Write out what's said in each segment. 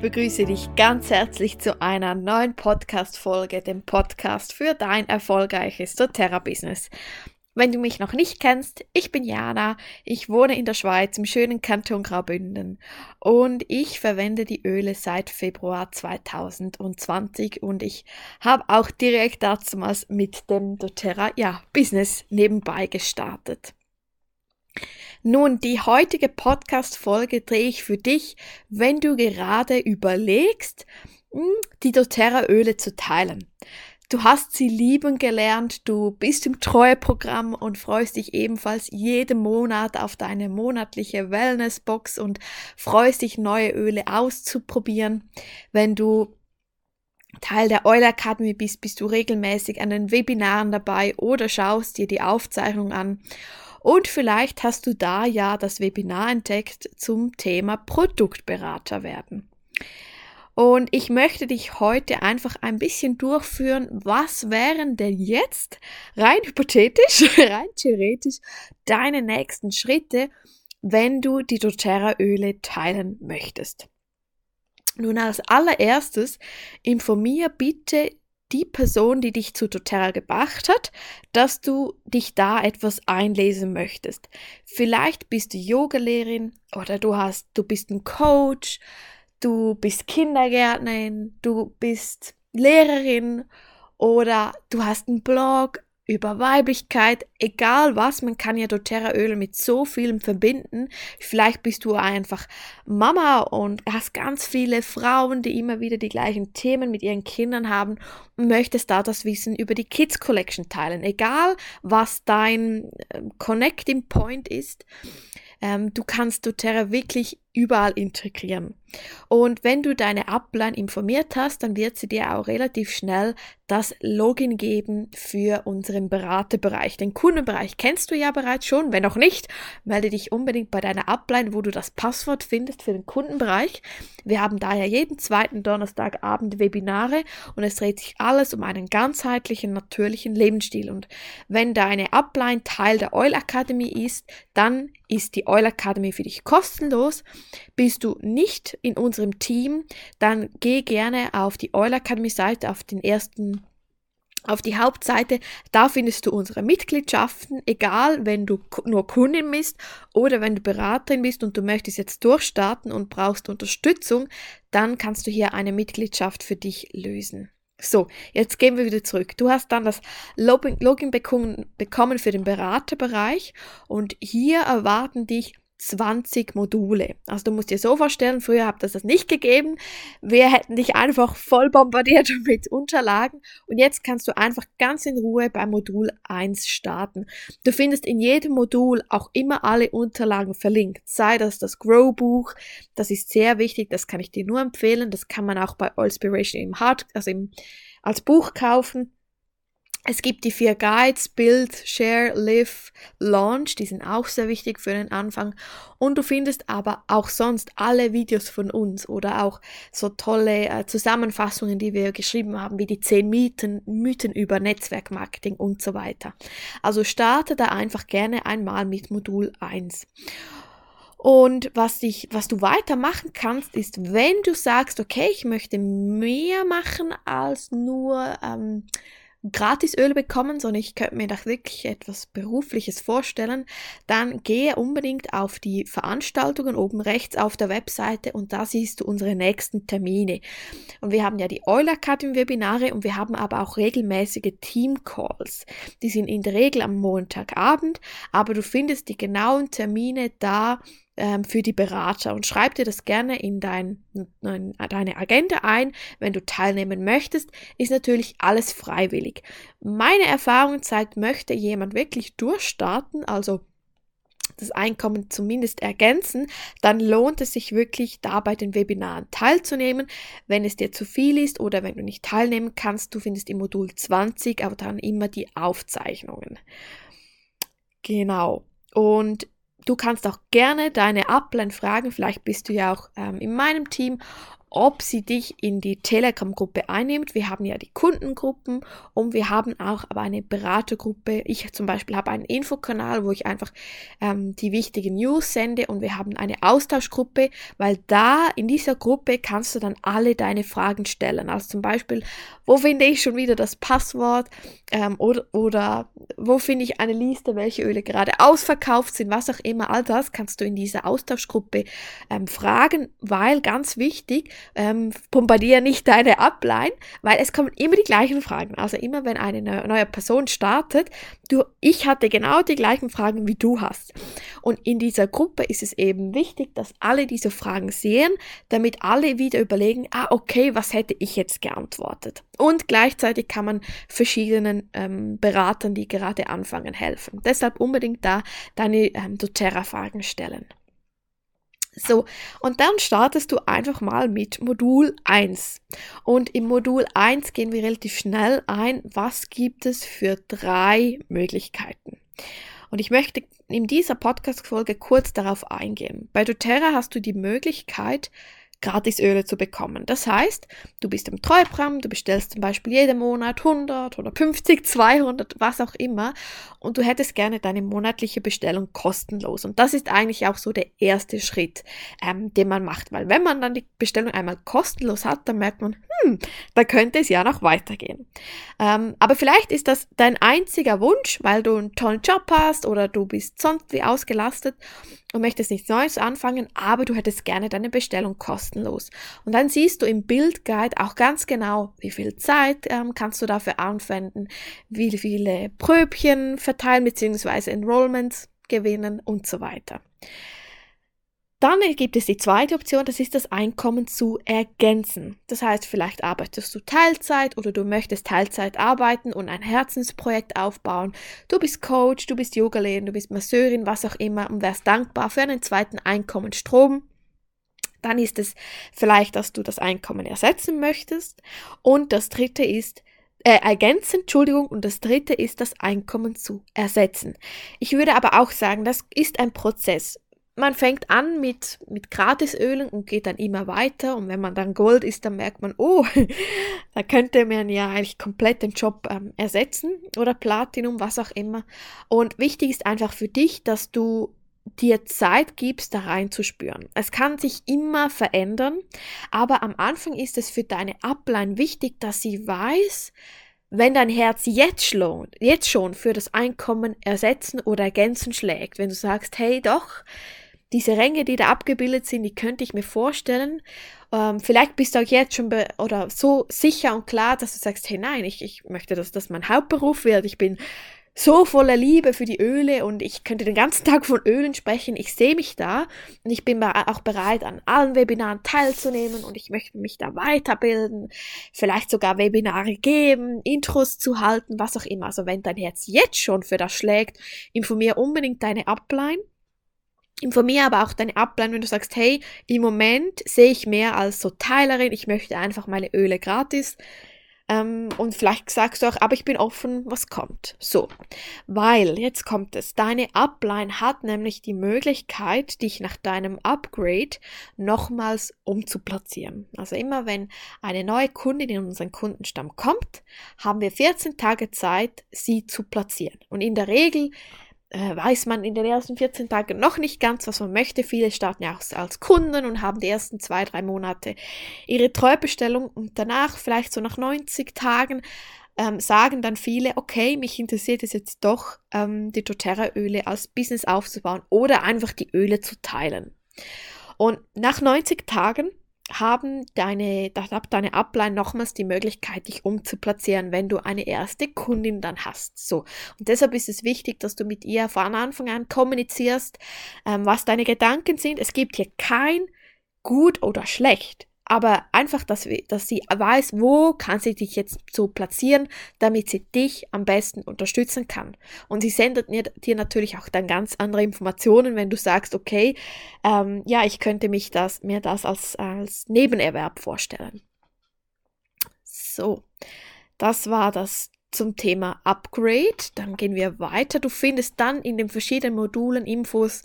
begrüße dich ganz herzlich zu einer neuen Podcast-Folge, dem Podcast für dein erfolgreiches doTERRA-Business. Wenn du mich noch nicht kennst, ich bin Jana, ich wohne in der Schweiz im schönen Kanton Graubünden und ich verwende die Öle seit Februar 2020 und ich habe auch direkt damals mit dem doTERRA ja, Business nebenbei gestartet. Nun, die heutige Podcast-Folge drehe ich für dich, wenn du gerade überlegst, hm, die doTERRA-Öle zu teilen. Du hast sie lieben gelernt, du bist im Treueprogramm und freust dich ebenfalls jeden Monat auf deine monatliche Wellnessbox und freust dich, neue Öle auszuprobieren. Wenn du Teil der Oil Academy bist, bist du regelmäßig an den Webinaren dabei oder schaust dir die Aufzeichnung an. Und vielleicht hast du da ja das Webinar entdeckt zum Thema Produktberater werden. Und ich möchte dich heute einfach ein bisschen durchführen, was wären denn jetzt rein hypothetisch, rein theoretisch deine nächsten Schritte, wenn du die doTERRA-Öle teilen möchtest. Nun als allererstes informier bitte die Person, die dich zu doTERRA gebracht hat, dass du dich da etwas einlesen möchtest. Vielleicht bist du Yogalehrerin oder du hast, du bist ein Coach, du bist Kindergärtnerin, du bist Lehrerin oder du hast einen Blog über Weiblichkeit, egal was, man kann ja doTERRA Öl mit so vielem verbinden. Vielleicht bist du einfach Mama und hast ganz viele Frauen, die immer wieder die gleichen Themen mit ihren Kindern haben und möchtest da das Wissen über die Kids Collection teilen, egal was dein ähm, Connecting Point ist. Ähm, du kannst doTERRA wirklich überall integrieren. Und wenn du deine Upline informiert hast, dann wird sie dir auch relativ schnell das Login geben für unseren Beraterbereich. Den Kundenbereich kennst du ja bereits schon. Wenn noch nicht, melde dich unbedingt bei deiner Upline, wo du das Passwort findest für den Kundenbereich. Wir haben daher jeden zweiten Donnerstagabend Webinare und es dreht sich alles um einen ganzheitlichen, natürlichen Lebensstil. Und wenn deine Upline Teil der Oil Academy ist, dann ist die Oil Academy für dich kostenlos bist du nicht in unserem Team, dann geh gerne auf die Oil Academy Seite, auf den ersten auf die Hauptseite, da findest du unsere Mitgliedschaften, egal wenn du nur Kundin bist oder wenn du Beraterin bist und du möchtest jetzt durchstarten und brauchst Unterstützung, dann kannst du hier eine Mitgliedschaft für dich lösen. So, jetzt gehen wir wieder zurück. Du hast dann das Login bekommen für den Beraterbereich und hier erwarten dich 20 Module. Also du musst dir so vorstellen, früher habt es das nicht gegeben. Wir hätten dich einfach voll bombardiert mit Unterlagen und jetzt kannst du einfach ganz in Ruhe bei Modul 1 starten. Du findest in jedem Modul auch immer alle Unterlagen verlinkt. Sei das das Grow Buch, das ist sehr wichtig, das kann ich dir nur empfehlen. Das kann man auch bei Allspiration im Hard, also im, als Buch kaufen. Es gibt die vier Guides, Build, Share, Live, Launch, die sind auch sehr wichtig für den Anfang. Und du findest aber auch sonst alle Videos von uns oder auch so tolle äh, Zusammenfassungen, die wir geschrieben haben, wie die zehn Mythen, Mythen über Netzwerkmarketing und so weiter. Also starte da einfach gerne einmal mit Modul 1. Und was, dich, was du weitermachen kannst, ist, wenn du sagst, okay, ich möchte mehr machen als nur ähm, Gratisöl bekommen, sondern ich könnte mir da wirklich etwas Berufliches vorstellen, dann gehe unbedingt auf die Veranstaltungen oben rechts auf der Webseite und da siehst du unsere nächsten Termine. Und wir haben ja die Euler Academy Webinare und wir haben aber auch regelmäßige Team Calls. Die sind in der Regel am Montagabend, aber du findest die genauen Termine da ähm, für die Berater und schreib dir das gerne in dein, in deine Agenda ein, wenn du teilnehmen möchtest, ist natürlich alles freiwillig. Meine Erfahrung zeigt, möchte jemand wirklich durchstarten, also das Einkommen zumindest ergänzen, dann lohnt es sich wirklich, da bei den Webinaren teilzunehmen. Wenn es dir zu viel ist oder wenn du nicht teilnehmen kannst, du findest im Modul 20 aber dann immer die Aufzeichnungen. Genau. Und Du kannst auch gerne deine Upline fragen, vielleicht bist du ja auch ähm, in meinem Team, ob sie dich in die Telegram-Gruppe einnimmt. Wir haben ja die Kundengruppen und wir haben auch aber eine Beratergruppe. Ich zum Beispiel habe einen Infokanal, wo ich einfach ähm, die wichtigen News sende und wir haben eine Austauschgruppe, weil da in dieser Gruppe kannst du dann alle deine Fragen stellen. Also zum Beispiel, wo finde ich schon wieder das Passwort ähm, oder, oder wo finde ich eine Liste, welche Öle gerade ausverkauft sind, was auch immer. All das kannst du in dieser Austauschgruppe ähm, fragen, weil ganz wichtig, ähm, bombardiere nicht deine Upline, weil es kommen immer die gleichen Fragen. Also immer wenn eine neue Person startet, du, ich hatte genau die gleichen Fragen wie du hast. Und in dieser Gruppe ist es eben wichtig, dass alle diese Fragen sehen, damit alle wieder überlegen, ah, okay, was hätte ich jetzt geantwortet? Und gleichzeitig kann man verschiedenen ähm, Beratern, die gerade anfangen, helfen. Deshalb unbedingt da deine ähm, doTERRA-Fragen stellen. So, und dann startest du einfach mal mit Modul 1. Und im Modul 1 gehen wir relativ schnell ein, was gibt es für drei Möglichkeiten. Und ich möchte in dieser Podcast-Folge kurz darauf eingehen. Bei doTERRA hast du die Möglichkeit, Gratisöle zu bekommen. Das heißt, du bist im Treuprogramm, du bestellst zum Beispiel jeden Monat 100 oder 50, 200, was auch immer und du hättest gerne deine monatliche Bestellung kostenlos. Und das ist eigentlich auch so der erste Schritt, ähm, den man macht, weil wenn man dann die Bestellung einmal kostenlos hat, dann merkt man, hm, da könnte es ja noch weitergehen. Ähm, aber vielleicht ist das dein einziger Wunsch, weil du einen tollen Job hast oder du bist sonst wie ausgelastet und möchtest nichts Neues anfangen, aber du hättest gerne deine Bestellung kostenlos. Und dann siehst du im Bildguide auch ganz genau, wie viel Zeit ähm, kannst du dafür anwenden, wie viele Pröbchen verteilen bzw. Enrollments gewinnen und so weiter. Dann gibt es die zweite Option, das ist das Einkommen zu ergänzen. Das heißt, vielleicht arbeitest du Teilzeit oder du möchtest Teilzeit arbeiten und ein Herzensprojekt aufbauen. Du bist Coach, du bist Yogalehrerin, du bist Masseurin, was auch immer und wärst dankbar für einen zweiten Einkommensstrom. Dann ist es vielleicht, dass du das Einkommen ersetzen möchtest. Und das dritte ist, äh, ergänzen, Entschuldigung, und das dritte ist das Einkommen zu ersetzen. Ich würde aber auch sagen, das ist ein Prozess man fängt an mit, mit Gratisölen und geht dann immer weiter. Und wenn man dann Gold ist, dann merkt man, oh, da könnte man ja eigentlich komplett den Job ähm, ersetzen oder Platinum, was auch immer. Und wichtig ist einfach für dich, dass du dir Zeit gibst, da reinzuspüren. Es kann sich immer verändern, aber am Anfang ist es für deine Upline wichtig, dass sie weiß, wenn dein Herz jetzt schon, jetzt schon für das Einkommen ersetzen oder ergänzen schlägt, wenn du sagst, hey doch, diese Ränge, die da abgebildet sind, die könnte ich mir vorstellen. Ähm, vielleicht bist du auch jetzt schon oder so sicher und klar, dass du sagst, hey nein, ich, ich möchte, dass das mein Hauptberuf wird. Ich bin so voller Liebe für die Öle und ich könnte den ganzen Tag von Ölen sprechen. Ich sehe mich da und ich bin auch bereit, an allen Webinaren teilzunehmen und ich möchte mich da weiterbilden, vielleicht sogar Webinare geben, Intros zu halten, was auch immer. Also wenn dein Herz jetzt schon für das schlägt, informier unbedingt deine Upline Informiere aber auch deine Upline, wenn du sagst, hey, im Moment sehe ich mehr als so Teilerin, ich möchte einfach meine Öle gratis. Ähm, und vielleicht sagst du auch, aber ich bin offen, was kommt. So, weil jetzt kommt es. Deine Upline hat nämlich die Möglichkeit, dich nach deinem Upgrade nochmals umzuplatzieren. Also immer wenn eine neue Kundin in unseren Kundenstamm kommt, haben wir 14 Tage Zeit, sie zu platzieren. Und in der Regel weiß man in den ersten 14 Tagen noch nicht ganz, was man möchte. Viele starten ja auch als Kunden und haben die ersten zwei, drei Monate ihre Treubestellung und danach, vielleicht so nach 90 Tagen, ähm, sagen dann viele, okay, mich interessiert es jetzt doch, ähm, die doTERRA-Öle als Business aufzubauen oder einfach die Öle zu teilen. Und nach 90 Tagen haben deine, da hat deine Upline nochmals die Möglichkeit, dich umzuplatzieren, wenn du eine erste Kundin dann hast. So. Und deshalb ist es wichtig, dass du mit ihr von Anfang an kommunizierst, ähm, was deine Gedanken sind. Es gibt hier kein gut oder schlecht aber einfach, dass, dass sie weiß, wo kann sie dich jetzt so platzieren, damit sie dich am besten unterstützen kann. Und sie sendet dir natürlich auch dann ganz andere Informationen, wenn du sagst, okay, ähm, ja, ich könnte mich das, mir das als, als Nebenerwerb vorstellen. So, das war das zum Thema Upgrade. Dann gehen wir weiter. Du findest dann in den verschiedenen Modulen Infos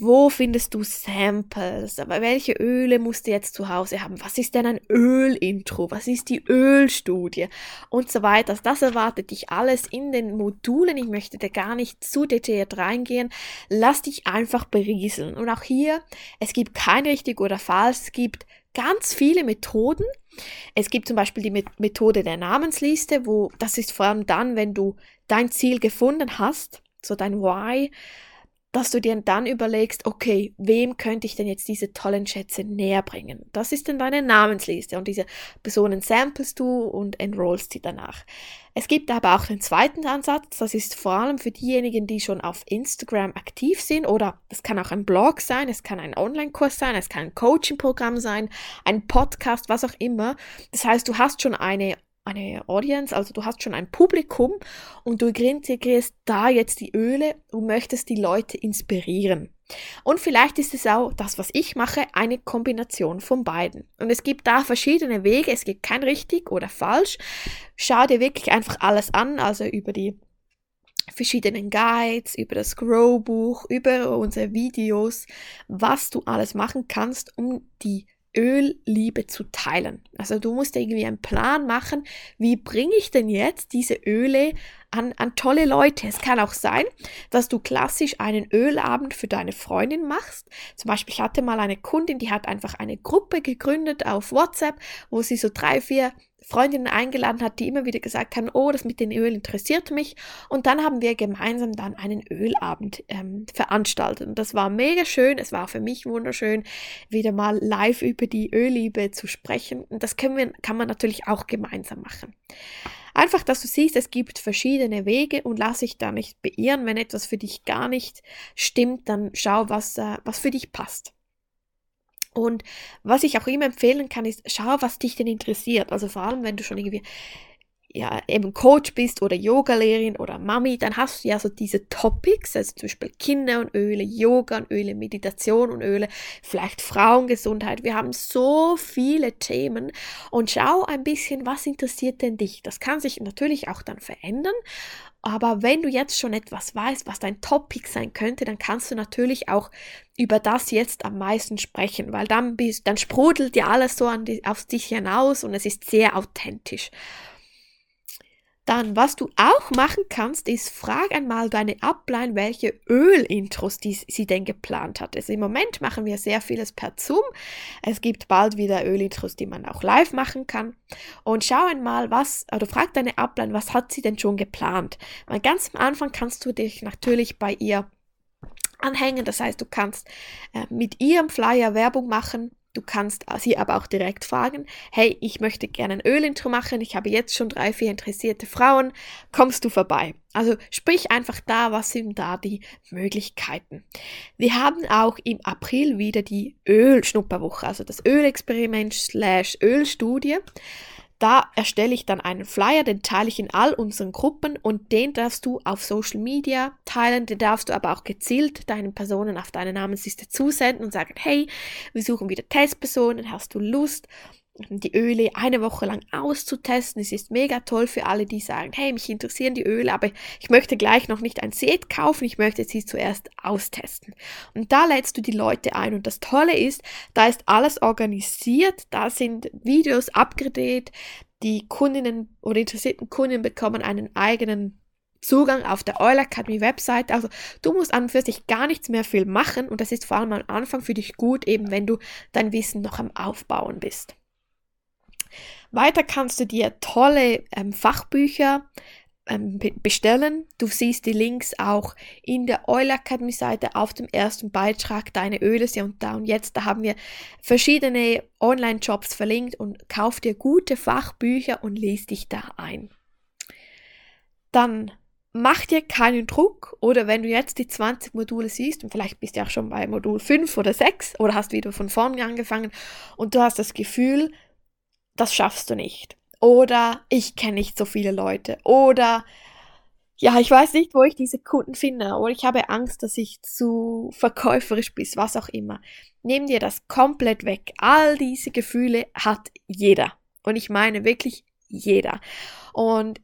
wo findest du Samples, aber welche Öle musst du jetzt zu Hause haben, was ist denn ein Ölintro, was ist die Ölstudie und so weiter. Das erwartet dich alles in den Modulen. Ich möchte da gar nicht zu detailliert reingehen. Lass dich einfach berieseln. Und auch hier, es gibt kein richtig oder falsch, es gibt ganz viele Methoden. Es gibt zum Beispiel die Methode der Namensliste, wo das ist vor allem dann, wenn du dein Ziel gefunden hast, so dein Why, dass du dir dann überlegst, okay, wem könnte ich denn jetzt diese tollen Schätze näher bringen? Das ist dann deine Namensliste und diese Personen samplest du und enrollst sie danach. Es gibt aber auch den zweiten Ansatz, das ist vor allem für diejenigen, die schon auf Instagram aktiv sind oder es kann auch ein Blog sein, es kann ein Online-Kurs sein, es kann ein Coaching-Programm sein, ein Podcast, was auch immer. Das heißt, du hast schon eine eine Audience, also du hast schon ein Publikum und du integrierst da jetzt die Öle und möchtest die Leute inspirieren. Und vielleicht ist es auch das, was ich mache, eine Kombination von beiden. Und es gibt da verschiedene Wege, es gibt kein richtig oder falsch. Schau dir wirklich einfach alles an, also über die verschiedenen Guides, über das Grow-Buch, über unsere Videos, was du alles machen kannst, um die Ölliebe zu teilen. Also du musst irgendwie einen Plan machen, wie bringe ich denn jetzt diese Öle an, an tolle Leute. Es kann auch sein, dass du klassisch einen Ölabend für deine Freundin machst. Zum Beispiel, ich hatte mal eine Kundin, die hat einfach eine Gruppe gegründet auf WhatsApp, wo sie so drei, vier Freundinnen eingeladen hat, die immer wieder gesagt haben, oh, das mit den Öl interessiert mich. Und dann haben wir gemeinsam dann einen Ölabend ähm, veranstaltet. Und das war mega schön. Es war für mich wunderschön, wieder mal live über die Ölliebe zu sprechen. Und das können wir, kann man natürlich auch gemeinsam machen. Einfach, dass du siehst, es gibt verschiedene Wege und lass dich da nicht beirren. Wenn etwas für dich gar nicht stimmt, dann schau, was, äh, was für dich passt. Und was ich auch immer empfehlen kann, ist, schau, was dich denn interessiert. Also vor allem, wenn du schon irgendwie ja, eben Coach bist oder Yogalehrerin oder Mami, dann hast du ja so diese Topics, also zum Beispiel Kinder und Öle, Yoga und Öle, Meditation und Öle, vielleicht Frauengesundheit. Wir haben so viele Themen und schau ein bisschen, was interessiert denn dich? Das kann sich natürlich auch dann verändern aber wenn du jetzt schon etwas weißt, was dein Topic sein könnte, dann kannst du natürlich auch über das jetzt am meisten sprechen, weil dann bist, dann sprudelt ja alles so an die, auf dich hinaus und es ist sehr authentisch. Dann, was du auch machen kannst, ist, frag einmal deine Upline, welche Ölintros die, sie denn geplant hat. Also im Moment machen wir sehr vieles per Zoom. Es gibt bald wieder Ölintros, die man auch live machen kann. Und schau einmal, was, oder frag deine Upline, was hat sie denn schon geplant? Weil ganz am Anfang kannst du dich natürlich bei ihr anhängen. Das heißt, du kannst äh, mit ihrem Flyer Werbung machen Du kannst sie aber auch direkt fragen, hey, ich möchte gerne ein Ölintro machen, ich habe jetzt schon drei, vier interessierte Frauen, kommst du vorbei? Also sprich einfach da, was sind da die Möglichkeiten. Wir haben auch im April wieder die Ölschnupperwoche, also das Ölexperiment slash Ölstudie. Da erstelle ich dann einen Flyer, den teile ich in all unseren Gruppen und den darfst du auf Social Media teilen. Den darfst du aber auch gezielt deinen Personen auf deine Namensliste zusenden und sagen, hey, wir suchen wieder Testpersonen, hast du Lust? Die Öle eine Woche lang auszutesten. Es ist mega toll für alle, die sagen, hey, mich interessieren die Öle, aber ich möchte gleich noch nicht ein Set kaufen, ich möchte sie zuerst austesten. Und da lädst du die Leute ein. Und das Tolle ist, da ist alles organisiert, da sind Videos abgedreht, die Kundinnen oder interessierten Kunden bekommen einen eigenen Zugang auf der Oil Academy Website. Also du musst an und für sich gar nichts mehr viel machen und das ist vor allem am Anfang für dich gut, eben wenn du dein Wissen noch am Aufbauen bist. Weiter kannst du dir tolle ähm, Fachbücher ähm, bestellen. Du siehst die Links auch in der Oil Academy Seite auf dem ersten Beitrag. Deine Öle sind da und jetzt. Da haben wir verschiedene Online-Jobs verlinkt und kauf dir gute Fachbücher und lies dich da ein. Dann mach dir keinen Druck oder wenn du jetzt die 20 Module siehst und vielleicht bist du auch schon bei Modul 5 oder 6 oder hast wieder von vorne angefangen und du hast das Gefühl, das schaffst du nicht. Oder ich kenne nicht so viele Leute. Oder ja, ich weiß nicht, wo ich diese Kunden finde. Oder ich habe Angst, dass ich zu verkäuferisch bin, was auch immer. Nimm dir das komplett weg. All diese Gefühle hat jeder. Und ich meine wirklich jeder. Und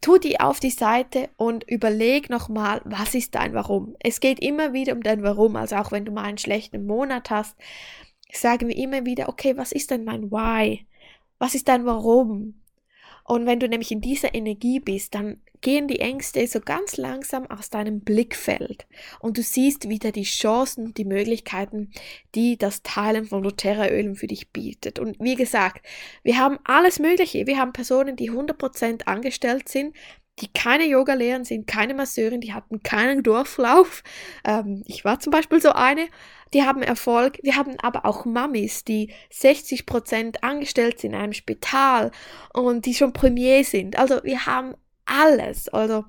tu die auf die Seite und überleg nochmal, was ist dein Warum. Es geht immer wieder um dein Warum, also auch wenn du mal einen schlechten Monat hast, sagen wir immer wieder, okay, was ist denn mein Why? Was ist dein Warum? Und wenn du nämlich in dieser Energie bist, dann gehen die Ängste so ganz langsam aus deinem Blickfeld und du siehst wieder die Chancen und die Möglichkeiten, die das Teilen von doTERRA-Ölen für dich bietet. Und wie gesagt, wir haben alles Mögliche. Wir haben Personen, die 100% angestellt sind, die keine Yoga lehren, sind keine Masseurin, die hatten keinen Durchlauf. Ähm, ich war zum Beispiel so eine, die haben Erfolg. Wir haben aber auch Mamis, die 60 Prozent angestellt sind in einem Spital und die schon Premier sind. Also wir haben alles. Also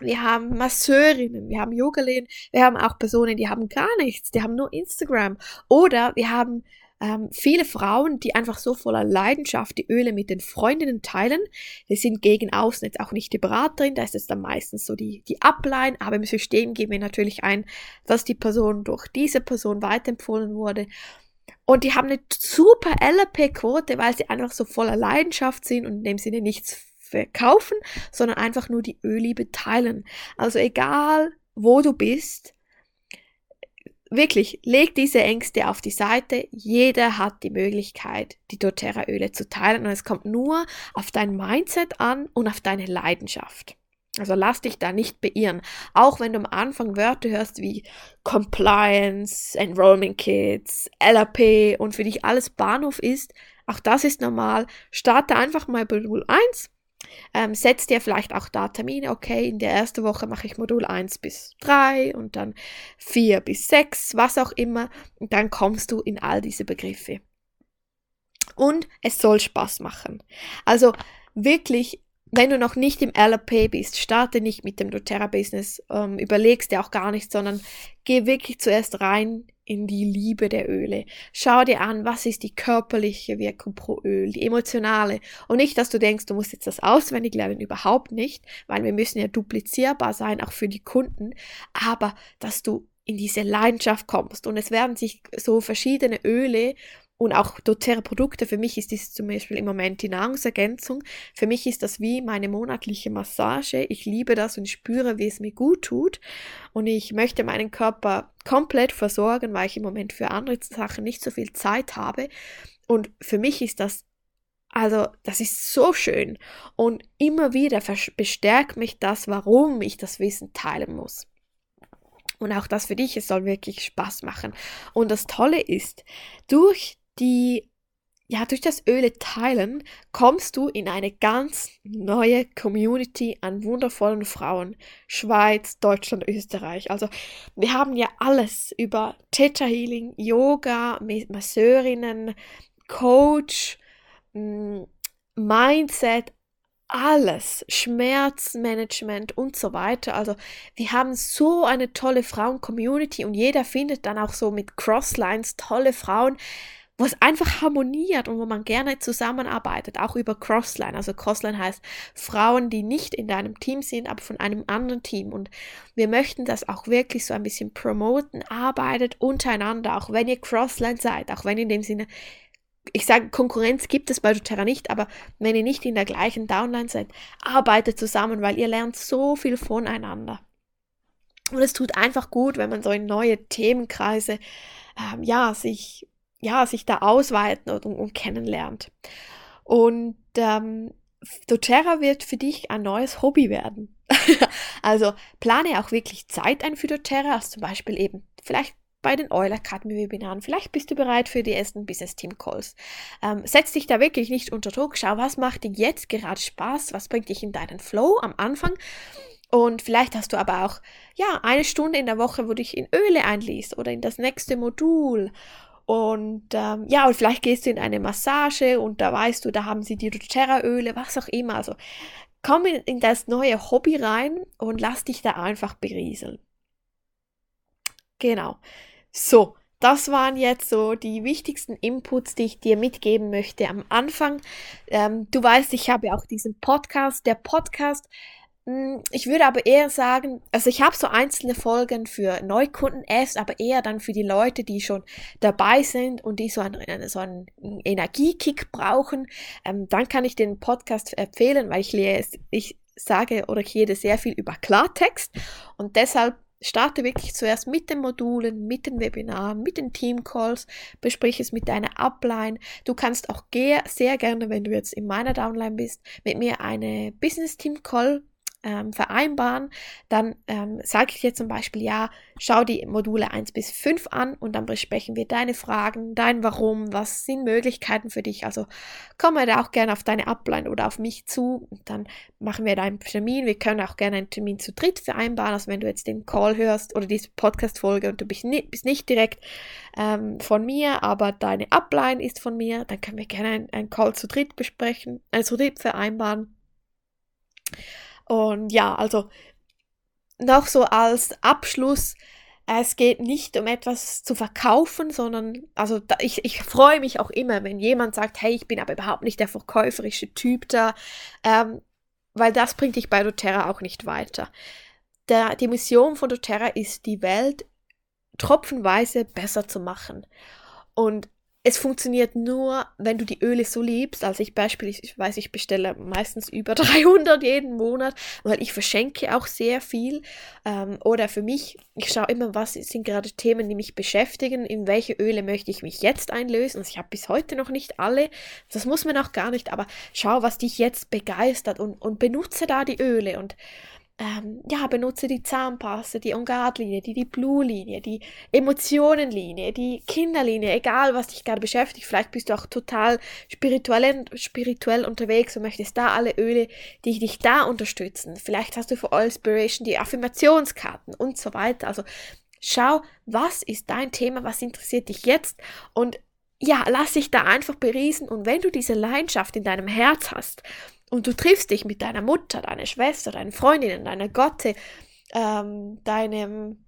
wir haben Masseurinnen, wir haben Yogalehrer, wir haben auch Personen, die haben gar nichts, die haben nur Instagram. Oder wir haben ähm, viele Frauen, die einfach so voller Leidenschaft die Öle mit den Freundinnen teilen. Die sind gegen außen jetzt auch nicht die Beraterin, da ist es dann meistens so die, die Upline, aber im System geben wir natürlich ein, dass die Person durch diese Person weiterempfohlen wurde. Und die haben eine super LP-Quote, weil sie einfach so voller Leidenschaft sind und in dem Sinne nichts verkaufen, sondern einfach nur die Ölliebe teilen. Also egal, wo du bist, wirklich, leg diese Ängste auf die Seite. Jeder hat die Möglichkeit, die doTERRA-Öle zu teilen und es kommt nur auf dein Mindset an und auf deine Leidenschaft. Also lass dich da nicht beirren. Auch wenn du am Anfang Wörter hörst wie Compliance, Enrollment Kits, LAP und für dich alles Bahnhof ist, auch das ist normal. Starte einfach mal Modul 1 ähm, setz dir vielleicht auch da Termine, okay, in der ersten Woche mache ich Modul 1 bis 3 und dann 4 bis 6, was auch immer. Und dann kommst du in all diese Begriffe. Und es soll Spaß machen. Also wirklich wenn du noch nicht im LP bist, starte nicht mit dem doTERRA-Business, ähm, überlegst dir auch gar nicht, sondern geh wirklich zuerst rein in die Liebe der Öle. Schau dir an, was ist die körperliche Wirkung pro Öl, die emotionale. Und nicht, dass du denkst, du musst jetzt das auswendig lernen, überhaupt nicht, weil wir müssen ja duplizierbar sein, auch für die Kunden, aber dass du in diese Leidenschaft kommst. Und es werden sich so verschiedene Öle und auch doTERRA Produkte, für mich ist das zum Beispiel im Moment die Nahrungsergänzung. Für mich ist das wie meine monatliche Massage. Ich liebe das und spüre, wie es mir gut tut. Und ich möchte meinen Körper komplett versorgen, weil ich im Moment für andere Sachen nicht so viel Zeit habe. Und für mich ist das also, das ist so schön. Und immer wieder bestärkt mich das, warum ich das Wissen teilen muss. Und auch das für dich, es soll wirklich Spaß machen. Und das Tolle ist, durch die ja, durch das Öle teilen kommst du in eine ganz neue Community an wundervollen Frauen. Schweiz, Deutschland, Österreich. Also wir haben ja alles über Theta Healing, Yoga, Masseurinnen, Coach, mm, Mindset, alles, Schmerzmanagement und so weiter. Also wir haben so eine tolle Frauen-Community und jeder findet dann auch so mit Crosslines tolle Frauen, wo es einfach harmoniert und wo man gerne zusammenarbeitet, auch über Crossline. Also Crossline heißt Frauen, die nicht in deinem Team sind, aber von einem anderen Team. Und wir möchten das auch wirklich so ein bisschen promoten, arbeitet untereinander, auch wenn ihr Crossline seid, auch wenn in dem Sinne ich sage, Konkurrenz gibt es bei doTERRA nicht, aber wenn ihr nicht in der gleichen Downline seid, arbeitet zusammen, weil ihr lernt so viel voneinander. Und es tut einfach gut, wenn man so in neue Themenkreise, ähm, ja, sich ja, sich da ausweiten und, und kennenlernt. Und ähm, doTERRA wird für dich ein neues Hobby werden. also plane auch wirklich Zeit ein für doTERRA, also zum Beispiel eben vielleicht bei den Oil Academy Webinaren. Vielleicht bist du bereit für die ersten Business Team Calls. Ähm, setz dich da wirklich nicht unter Druck. Schau, was macht dir jetzt gerade Spaß? Was bringt dich in deinen Flow am Anfang? Und vielleicht hast du aber auch, ja, eine Stunde in der Woche, wo du dich in Öle einliest oder in das nächste Modul und ähm, ja, und vielleicht gehst du in eine Massage und da weißt du, da haben sie die doTERRA-Öle, was auch immer. Also komm in, in das neue Hobby rein und lass dich da einfach berieseln. Genau. So, das waren jetzt so die wichtigsten Inputs, die ich dir mitgeben möchte am Anfang. Ähm, du weißt, ich habe auch diesen Podcast. Der Podcast ich würde aber eher sagen, also ich habe so einzelne Folgen für Neukunden erst, aber eher dann für die Leute, die schon dabei sind und die so einen, so einen Energiekick brauchen. Ähm, dann kann ich den Podcast empfehlen, weil ich lese, ich sage oder ich rede sehr viel über Klartext und deshalb starte wirklich zuerst mit den Modulen, mit den Webinaren, mit den Teamcalls, besprich es mit deiner Upline. Du kannst auch sehr gerne, wenn du jetzt in meiner Downline bist, mit mir eine Business Team Call ähm, vereinbaren, dann ähm, sage ich dir zum Beispiel, ja, schau die Module 1 bis 5 an und dann besprechen wir deine Fragen, dein Warum, was sind Möglichkeiten für dich. Also komme da auch gerne auf deine Upline oder auf mich zu und dann machen wir deinen Termin. Wir können auch gerne einen Termin zu dritt vereinbaren. Also wenn du jetzt den Call hörst oder diese Podcast-Folge und du bist, ni bist nicht direkt ähm, von mir, aber deine Upline ist von mir, dann können wir gerne einen, Call zu dritt besprechen, also zu dritt vereinbaren. Und ja, also noch so als Abschluss, es geht nicht um etwas zu verkaufen, sondern, also da, ich, ich freue mich auch immer, wenn jemand sagt, hey, ich bin aber überhaupt nicht der verkäuferische Typ da, ähm, weil das bringt dich bei doTERRA auch nicht weiter. Der, die Mission von doTERRA ist, die Welt tropfenweise besser zu machen. Und es funktioniert nur, wenn du die Öle so liebst. Also ich beispielsweise, ich weiß, ich bestelle meistens über 300 jeden Monat, weil ich verschenke auch sehr viel. Ähm, oder für mich, ich schaue immer, was sind gerade Themen, die mich beschäftigen, in welche Öle möchte ich mich jetzt einlösen. Also ich habe bis heute noch nicht alle, das muss man auch gar nicht, aber schau, was dich jetzt begeistert und, und benutze da die Öle und ähm, ja, benutze die Zahnpasta, die On-Guard-Linie, die, die Blue-Linie, die Emotionen-Linie, die Kinderlinie, egal was dich gerade beschäftigt. Vielleicht bist du auch total spirituell, spirituell unterwegs und möchtest da alle Öle, die dich da unterstützen. Vielleicht hast du für All Inspiration die Affirmationskarten und so weiter. Also schau, was ist dein Thema, was interessiert dich jetzt und ja, lass dich da einfach beriesen und wenn du diese Leidenschaft in deinem Herz hast und du triffst dich mit deiner Mutter, deiner Schwester, deinen Freundinnen, deiner Gotte, ähm, deinem,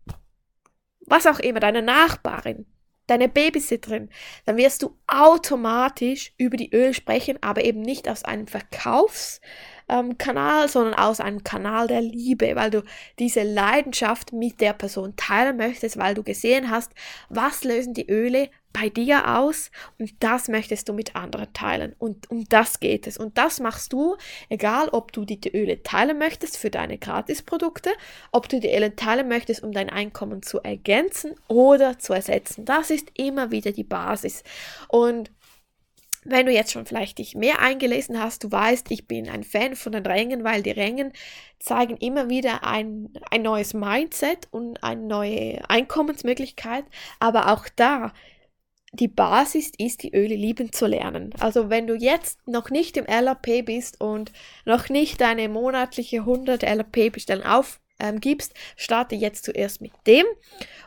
was auch immer, deiner Nachbarin, deiner Babysitterin, dann wirst du automatisch über die Öl sprechen, aber eben nicht aus einem Verkaufs, ähm, Kanal, sondern aus einem Kanal der Liebe, weil du diese Leidenschaft mit der Person teilen möchtest, weil du gesehen hast, was lösen die Öle bei dir aus und das möchtest du mit anderen teilen. Und um das geht es. Und das machst du, egal ob du die Öle teilen möchtest für deine Gratisprodukte, ob du die Öle teilen möchtest, um dein Einkommen zu ergänzen oder zu ersetzen. Das ist immer wieder die Basis. Und wenn du jetzt schon vielleicht dich mehr eingelesen hast, du weißt, ich bin ein Fan von den Rängen, weil die Rängen zeigen immer wieder ein, ein neues Mindset und eine neue Einkommensmöglichkeit. Aber auch da, die Basis ist, die Öle lieben zu lernen. Also wenn du jetzt noch nicht im LRP bist und noch nicht deine monatliche 100 LRP-Bestellen auf ähm, gibst, starte jetzt zuerst mit dem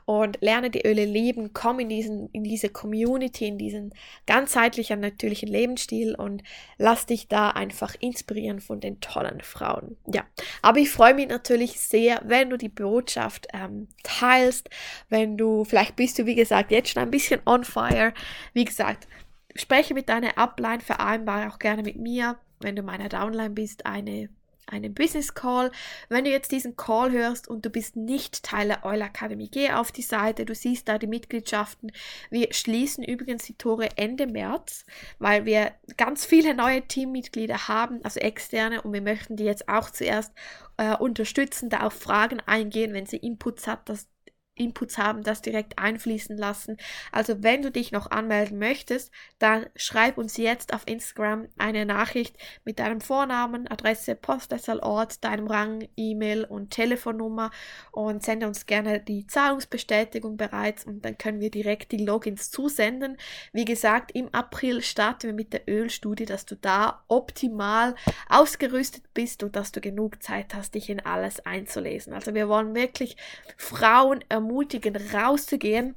und lerne die Öle lieben, komm in, diesen, in diese Community, in diesen ganzheitlichen, natürlichen Lebensstil und lass dich da einfach inspirieren von den tollen Frauen. Ja, aber ich freue mich natürlich sehr, wenn du die Botschaft ähm, teilst, wenn du, vielleicht bist du, wie gesagt, jetzt schon ein bisschen on fire. Wie gesagt, spreche mit deiner Upline, vereinbare auch gerne mit mir, wenn du meiner Downline bist, eine einen Business Call. Wenn du jetzt diesen Call hörst und du bist nicht Teil der Euler Akademie, geh auf die Seite, du siehst da die Mitgliedschaften. Wir schließen übrigens die Tore Ende März, weil wir ganz viele neue Teammitglieder haben, also externe, und wir möchten die jetzt auch zuerst äh, unterstützen, da auf Fragen eingehen, wenn sie Inputs hat, dass Inputs haben, das direkt einfließen lassen. Also wenn du dich noch anmelden möchtest, dann schreib uns jetzt auf Instagram eine Nachricht mit deinem Vornamen, Adresse, Postleitzahlenort, deinem Rang, E-Mail und Telefonnummer und sende uns gerne die Zahlungsbestätigung bereits und dann können wir direkt die Logins zusenden. Wie gesagt, im April starten wir mit der Ölstudie, dass du da optimal ausgerüstet bist und dass du genug Zeit hast, dich in alles einzulesen. Also wir wollen wirklich Frauen ermutigen, ermutigen, rauszugehen.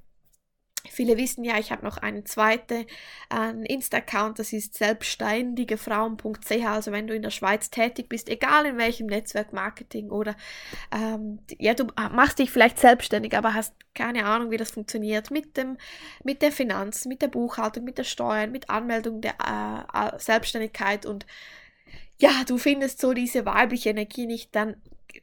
Viele wissen ja, ich habe noch einen zweiten äh, Insta-Account, das ist selbstständigefrauen.ch. Also wenn du in der Schweiz tätig bist, egal in welchem Netzwerk, Marketing oder ähm, ja, du machst dich vielleicht selbstständig, aber hast keine Ahnung, wie das funktioniert mit dem, mit der Finanz, mit der Buchhaltung, mit der Steuern, mit Anmeldung der äh, Selbstständigkeit und ja, du findest so diese weibliche Energie nicht, dann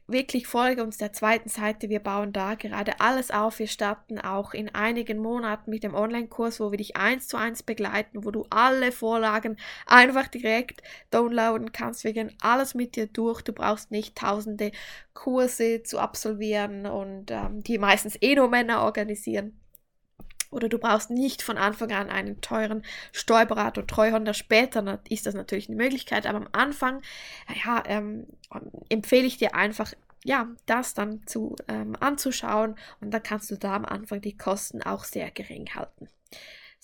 wirklich folge uns der zweiten Seite. Wir bauen da gerade alles auf. Wir starten auch in einigen Monaten mit dem Online-Kurs, wo wir dich eins zu eins begleiten, wo du alle Vorlagen einfach direkt downloaden kannst. Wir gehen alles mit dir durch. Du brauchst nicht tausende Kurse zu absolvieren und ähm, die meistens eh nur Männer organisieren. Oder du brauchst nicht von Anfang an einen teuren Steuerberater, Treuhänder. Später ist das natürlich eine Möglichkeit, aber am Anfang, ja, ähm, empfehle ich dir einfach, ja, das dann zu, ähm, anzuschauen und dann kannst du da am Anfang die Kosten auch sehr gering halten.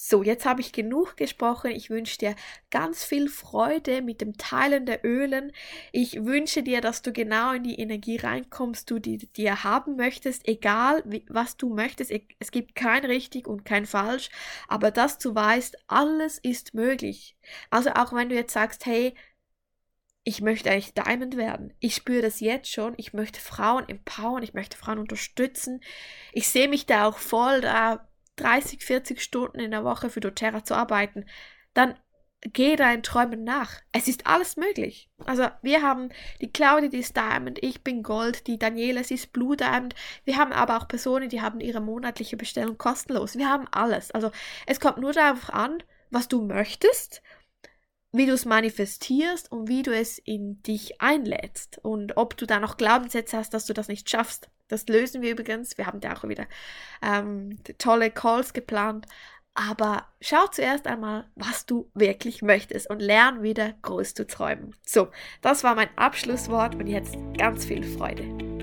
So, jetzt habe ich genug gesprochen. Ich wünsche dir ganz viel Freude mit dem Teilen der Ölen. Ich wünsche dir, dass du genau in die Energie reinkommst, du die dir haben möchtest, egal was du möchtest. Es gibt kein richtig und kein falsch, aber dass du weißt, alles ist möglich. Also auch wenn du jetzt sagst, hey, ich möchte eigentlich Diamond werden. Ich spüre das jetzt schon. Ich möchte Frauen empowern, ich möchte Frauen unterstützen. Ich sehe mich da auch voll da 30, 40 Stunden in der Woche für doTERRA zu arbeiten, dann geh deinen Träumen nach. Es ist alles möglich. Also wir haben die Claudia, die ist Diamond, ich bin Gold, die Daniela, sie ist Blue Diamond. Wir haben aber auch Personen, die haben ihre monatliche Bestellung kostenlos. Wir haben alles. Also es kommt nur darauf an, was du möchtest, wie du es manifestierst und wie du es in dich einlädst und ob du da noch Glaubenssätze hast, dass du das nicht schaffst. Das lösen wir übrigens. Wir haben da auch wieder ähm, tolle Calls geplant. Aber schau zuerst einmal, was du wirklich möchtest und lern wieder groß zu träumen. So, das war mein Abschlusswort und jetzt ganz viel Freude.